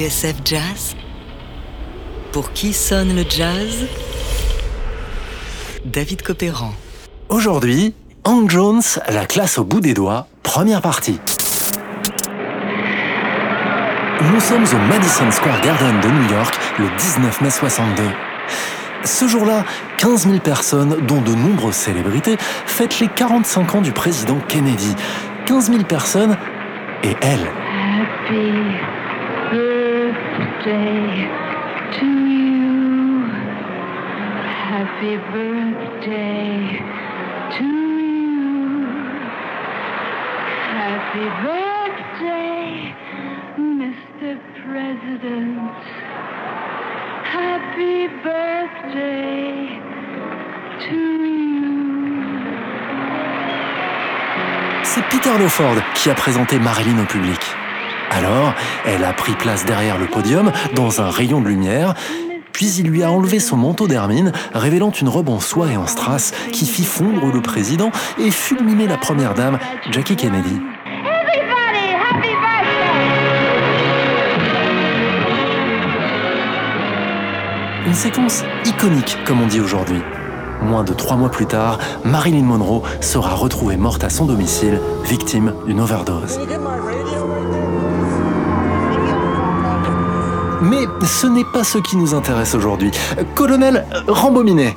TSF Jazz Pour qui sonne le jazz? David Copéran. Aujourd'hui, Hank Jones, la classe au bout des doigts, première partie. Nous sommes au Madison Square Garden de New York le 19 mai 62. Ce jour-là, 15 000 personnes, dont de nombreuses célébrités, fêtent les 45 ans du président Kennedy. 15 000 personnes et elle. Happy birthday to you. Happy birthday to you. Happy birthday, Mr. President. Happy birthday to you. C'est Peter Lawford qui a présenté Marilyn au public. Alors, elle a pris place derrière le podium, dans un rayon de lumière, puis il lui a enlevé son manteau d'hermine, révélant une robe en soie et en strass qui fit fondre le président et fulminer la première dame, Jackie Kennedy. Une séquence iconique, comme on dit aujourd'hui. Moins de trois mois plus tard, Marilyn Monroe sera retrouvée morte à son domicile, victime d'une overdose. Mais ce n'est pas ce qui nous intéresse aujourd'hui. Colonel Rambominet.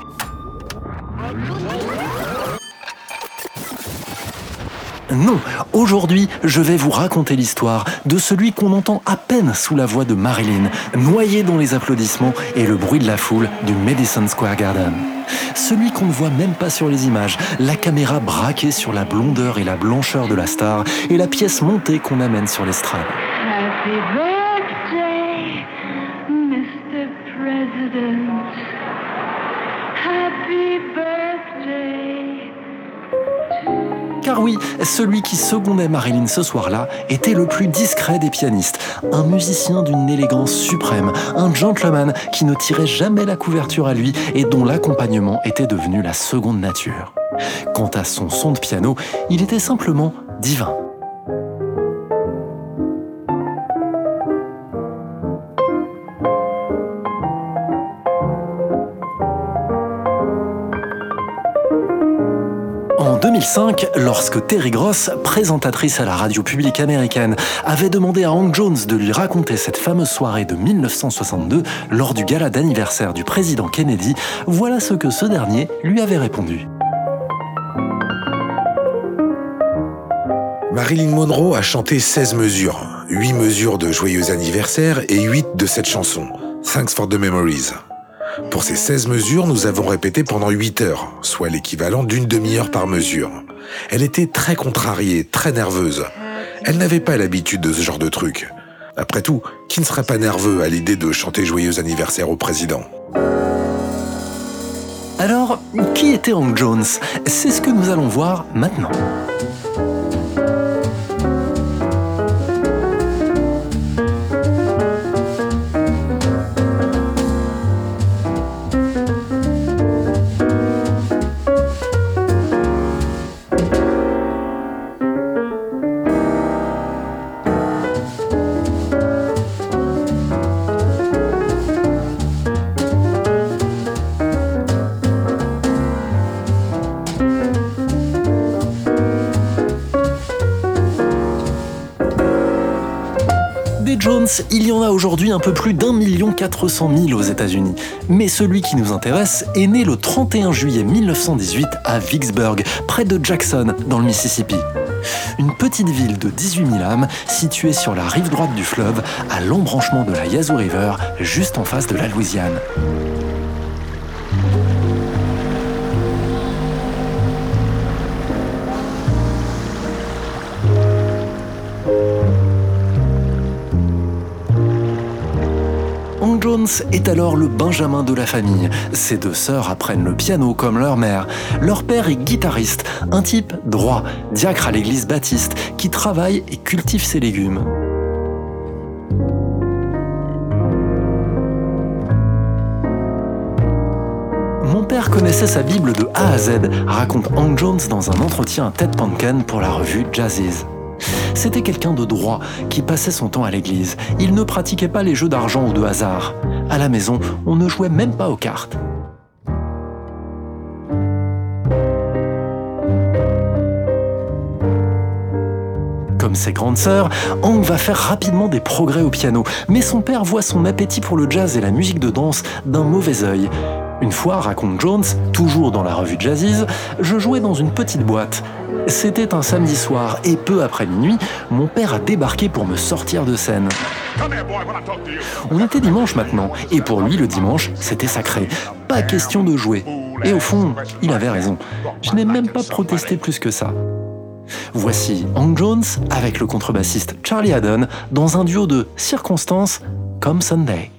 Non, aujourd'hui, je vais vous raconter l'histoire de celui qu'on entend à peine sous la voix de Marilyn, noyé dans les applaudissements et le bruit de la foule du Madison Square Garden. Celui qu'on ne voit même pas sur les images, la caméra braquée sur la blondeur et la blancheur de la star et la pièce montée qu'on amène sur l'estrade. Car oui, celui qui secondait Marilyn ce soir-là était le plus discret des pianistes, un musicien d'une élégance suprême, un gentleman qui ne tirait jamais la couverture à lui et dont l'accompagnement était devenu la seconde nature. Quant à son son de piano, il était simplement divin. 2005, lorsque Terry Gross, présentatrice à la radio publique américaine, avait demandé à Hank Jones de lui raconter cette fameuse soirée de 1962 lors du gala d'anniversaire du président Kennedy, voilà ce que ce dernier lui avait répondu. Marilyn Monroe a chanté 16 mesures, 8 mesures de joyeux anniversaire et 8 de cette chanson, Thanks for the Memories. Pour ces 16 mesures, nous avons répété pendant 8 heures, soit l'équivalent d'une demi-heure par mesure. Elle était très contrariée, très nerveuse. Elle n'avait pas l'habitude de ce genre de truc. Après tout, qui ne serait pas nerveux à l'idée de chanter joyeux anniversaire au président? Alors, qui était Hank Jones? C'est ce que nous allons voir maintenant. Jones, il y en a aujourd'hui un peu plus d'un million quatre cent mille aux États-Unis. Mais celui qui nous intéresse est né le 31 juillet 1918 à Vicksburg, près de Jackson, dans le Mississippi. Une petite ville de 18 000 âmes située sur la rive droite du fleuve, à l'embranchement de la Yazoo River, juste en face de la Louisiane. Jones est alors le Benjamin de la famille. Ses deux sœurs apprennent le piano comme leur mère. Leur père est guitariste, un type droit, diacre à l'église baptiste, qui travaille et cultive ses légumes. Mon père connaissait sa Bible de A à Z, raconte Hank Jones dans un entretien à Ted Panken pour la revue Jazziz. C'était quelqu'un de droit qui passait son temps à l'église. Il ne pratiquait pas les jeux d'argent ou de hasard. À la maison, on ne jouait même pas aux cartes. Comme ses grandes sœurs, Hank va faire rapidement des progrès au piano, mais son père voit son appétit pour le jazz et la musique de danse d'un mauvais œil. Une fois, raconte Jones, toujours dans la revue Jazzies, je jouais dans une petite boîte. C'était un samedi soir et peu après minuit, mon père a débarqué pour me sortir de scène. On était dimanche maintenant, et pour lui le dimanche, c'était sacré. Pas question de jouer. Et au fond, il avait raison. Je n'ai même pas protesté plus que ça. Voici Hank Jones avec le contrebassiste Charlie Haddon dans un duo de circonstances comme Sunday.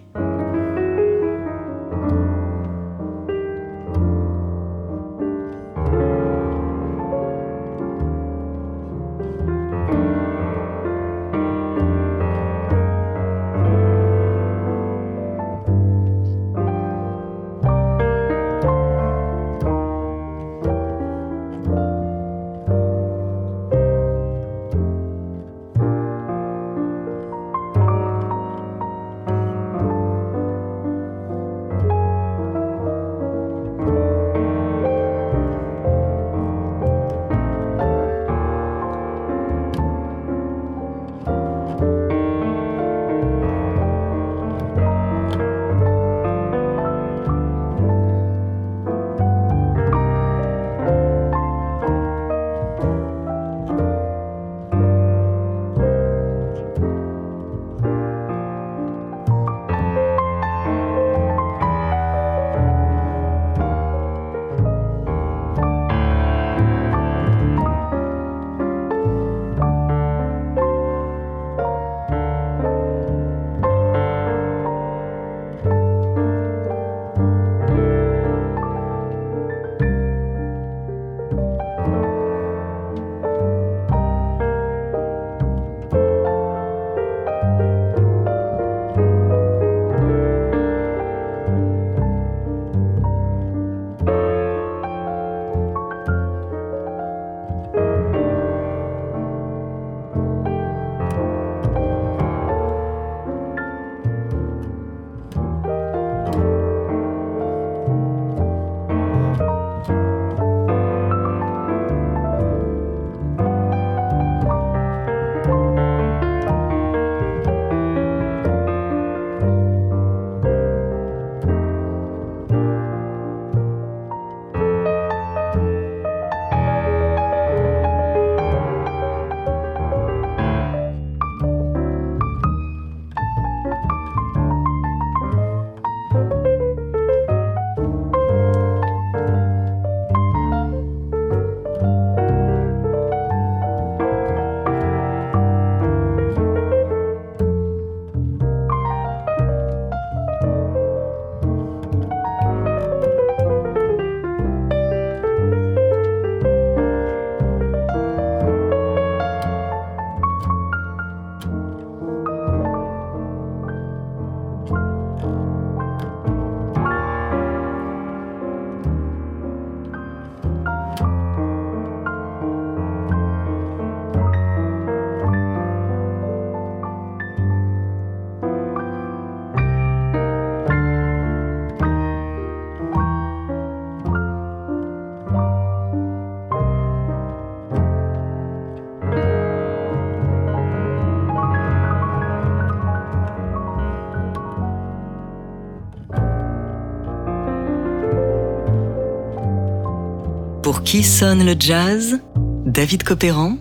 Qui sonne le jazz? David Copéran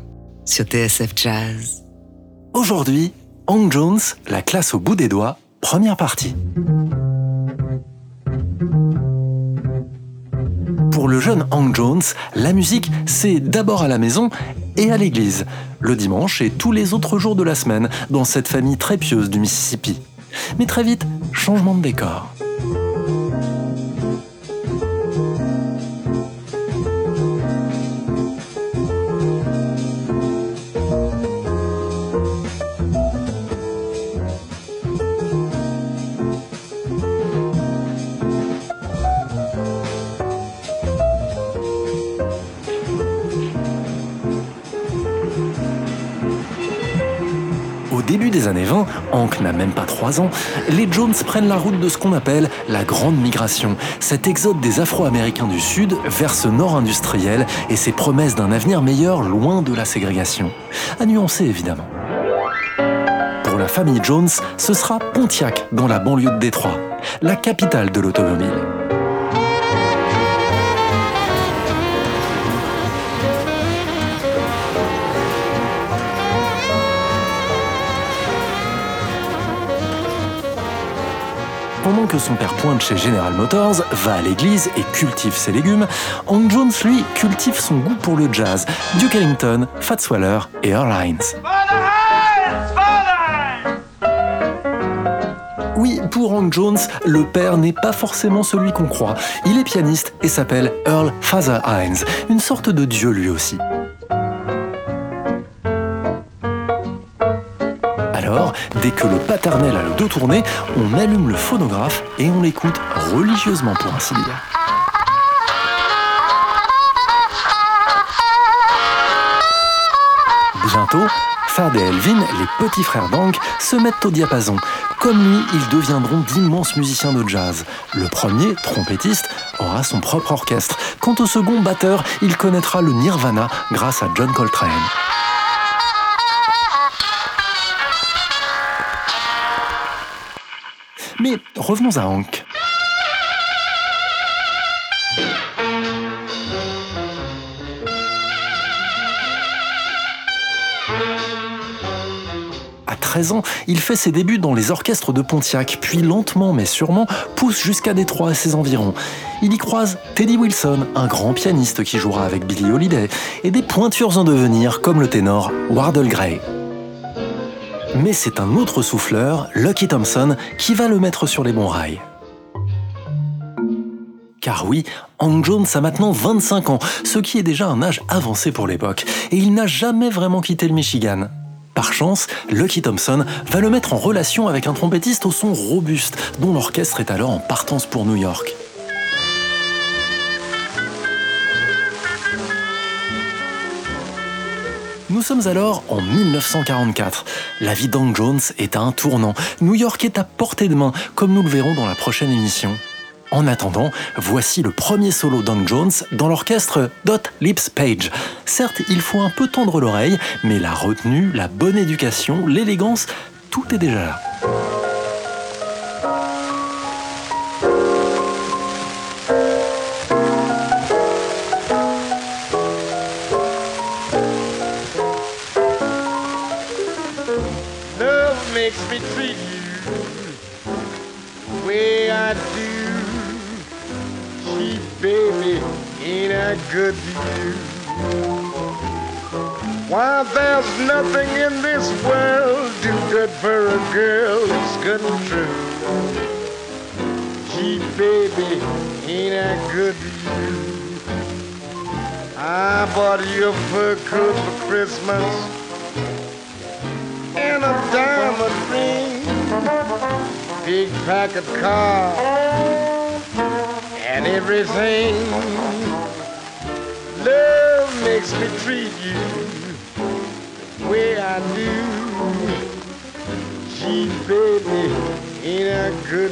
sur TSF Jazz. Aujourd'hui, Hank Jones, la classe au bout des doigts, première partie. Pour le jeune Hank Jones, la musique, c'est d'abord à la maison et à l'église, le dimanche et tous les autres jours de la semaine, dans cette famille très pieuse du Mississippi. Mais très vite, changement de décor. Des années 20, Hank n'a même pas 3 ans, les Jones prennent la route de ce qu'on appelle la Grande Migration, cet exode des Afro-Américains du Sud vers ce nord industriel et ses promesses d'un avenir meilleur loin de la ségrégation. À nuancer évidemment. Pour la famille Jones, ce sera Pontiac dans la banlieue de Détroit, la capitale de l'automobile. Pendant que son père pointe chez General Motors, va à l'église et cultive ses légumes, Hank Jones, lui, cultive son goût pour le jazz, Duke Ellington, Fats Waller et Earl Hines. Oui, pour Hank Jones, le père n'est pas forcément celui qu'on croit. Il est pianiste et s'appelle Earl Father Hines, une sorte de dieu lui aussi. Dès que le paternel a le dos tourné, on allume le phonographe et on l'écoute religieusement pour ainsi dire. Bientôt, Fad et Elvin, les petits frères d'Hank, se mettent au diapason. Comme lui, ils deviendront d'immenses musiciens de jazz. Le premier, trompettiste, aura son propre orchestre. Quant au second, batteur, il connaîtra le nirvana grâce à John Coltrane. Revenons à Hank. À 13 ans, il fait ses débuts dans les orchestres de Pontiac, puis lentement mais sûrement pousse jusqu'à Détroit et ses environs. Il y croise Teddy Wilson, un grand pianiste qui jouera avec Billie Holiday, et des pointures en devenir comme le ténor Wardle Gray. Mais c'est un autre souffleur, Lucky Thompson, qui va le mettre sur les bons rails. Car oui, Hank Jones a maintenant 25 ans, ce qui est déjà un âge avancé pour l'époque, et il n'a jamais vraiment quitté le Michigan. Par chance, Lucky Thompson va le mettre en relation avec un trompettiste au son robuste, dont l'orchestre est alors en partance pour New York. Nous sommes alors en 1944. La vie d'Hank Jones est à un tournant. New York est à portée de main, comme nous le verrons dans la prochaine émission. En attendant, voici le premier solo d'Hank Jones dans l'orchestre Dot Lips Page. Certes, il faut un peu tendre l'oreille, mais la retenue, la bonne éducation, l'élégance, tout est déjà là. Way I do. She, baby, ain't I good to you? Why, there's nothing in this world too good for a girl that's good and true. She, baby, ain't I good to you? I bought you a fur coat for Christmas and a diamond big pack of cards, and everything. Love makes me treat you the way I do. Gee, baby, ain't I good